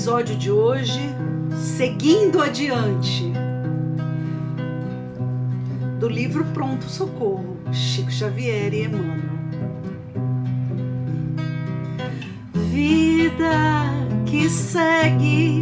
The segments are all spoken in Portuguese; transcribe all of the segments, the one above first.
episódio de hoje, seguindo adiante, do livro Pronto Socorro, Chico Xavier e Emmanuel. Vida que segue,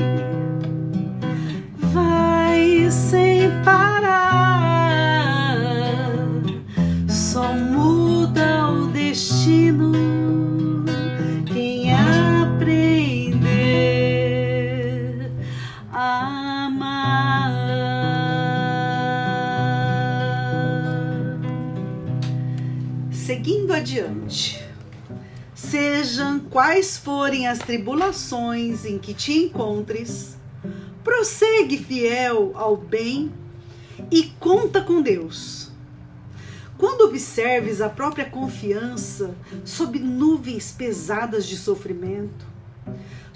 Seguindo adiante. Sejam quais forem as tribulações em que te encontres, prossegue fiel ao bem e conta com Deus. Quando observes a própria confiança sob nuvens pesadas de sofrimento,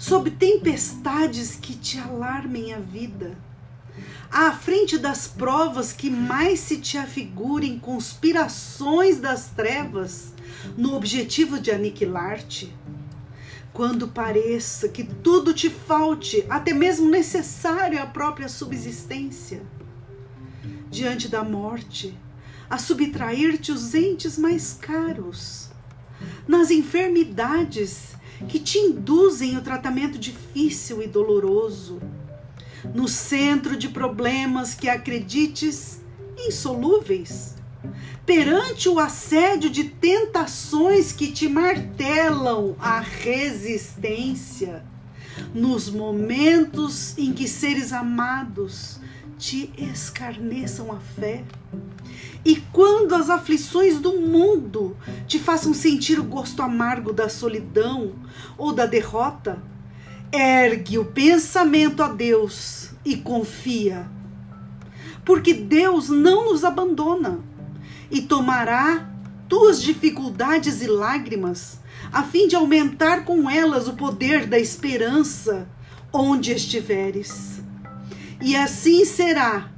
sob tempestades que te alarmem a vida, à frente das provas que mais se te afigurem conspirações das trevas, no objetivo de aniquilar-te, quando pareça que tudo te falte, até mesmo necessário à própria subsistência, diante da morte, a subtrair-te os entes mais caros, nas enfermidades que te induzem o tratamento difícil e doloroso, no centro de problemas que acredites insolúveis perante o assédio de tentações que te martelam a resistência, nos momentos em que seres amados te escarneçam a fé, e quando as aflições do mundo te façam sentir o gosto amargo da solidão ou da derrota, ergue o pensamento a Deus e confia, porque Deus não nos abandona e tomará tuas dificuldades e lágrimas, a fim de aumentar com elas o poder da esperança onde estiveres. E assim será,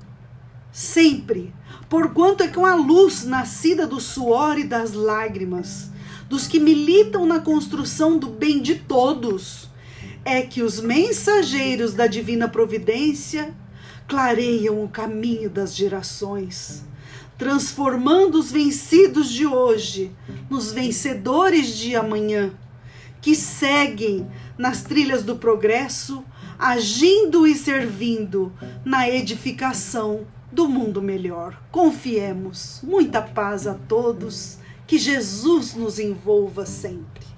sempre, porquanto é com a luz nascida do suor e das lágrimas, dos que militam na construção do bem de todos, é que os mensageiros da divina providência clareiam o caminho das gerações transformando os vencidos de hoje nos vencedores de amanhã, que seguem nas trilhas do progresso, agindo e servindo na edificação do mundo melhor. Confiemos. Muita paz a todos. Que Jesus nos envolva sempre.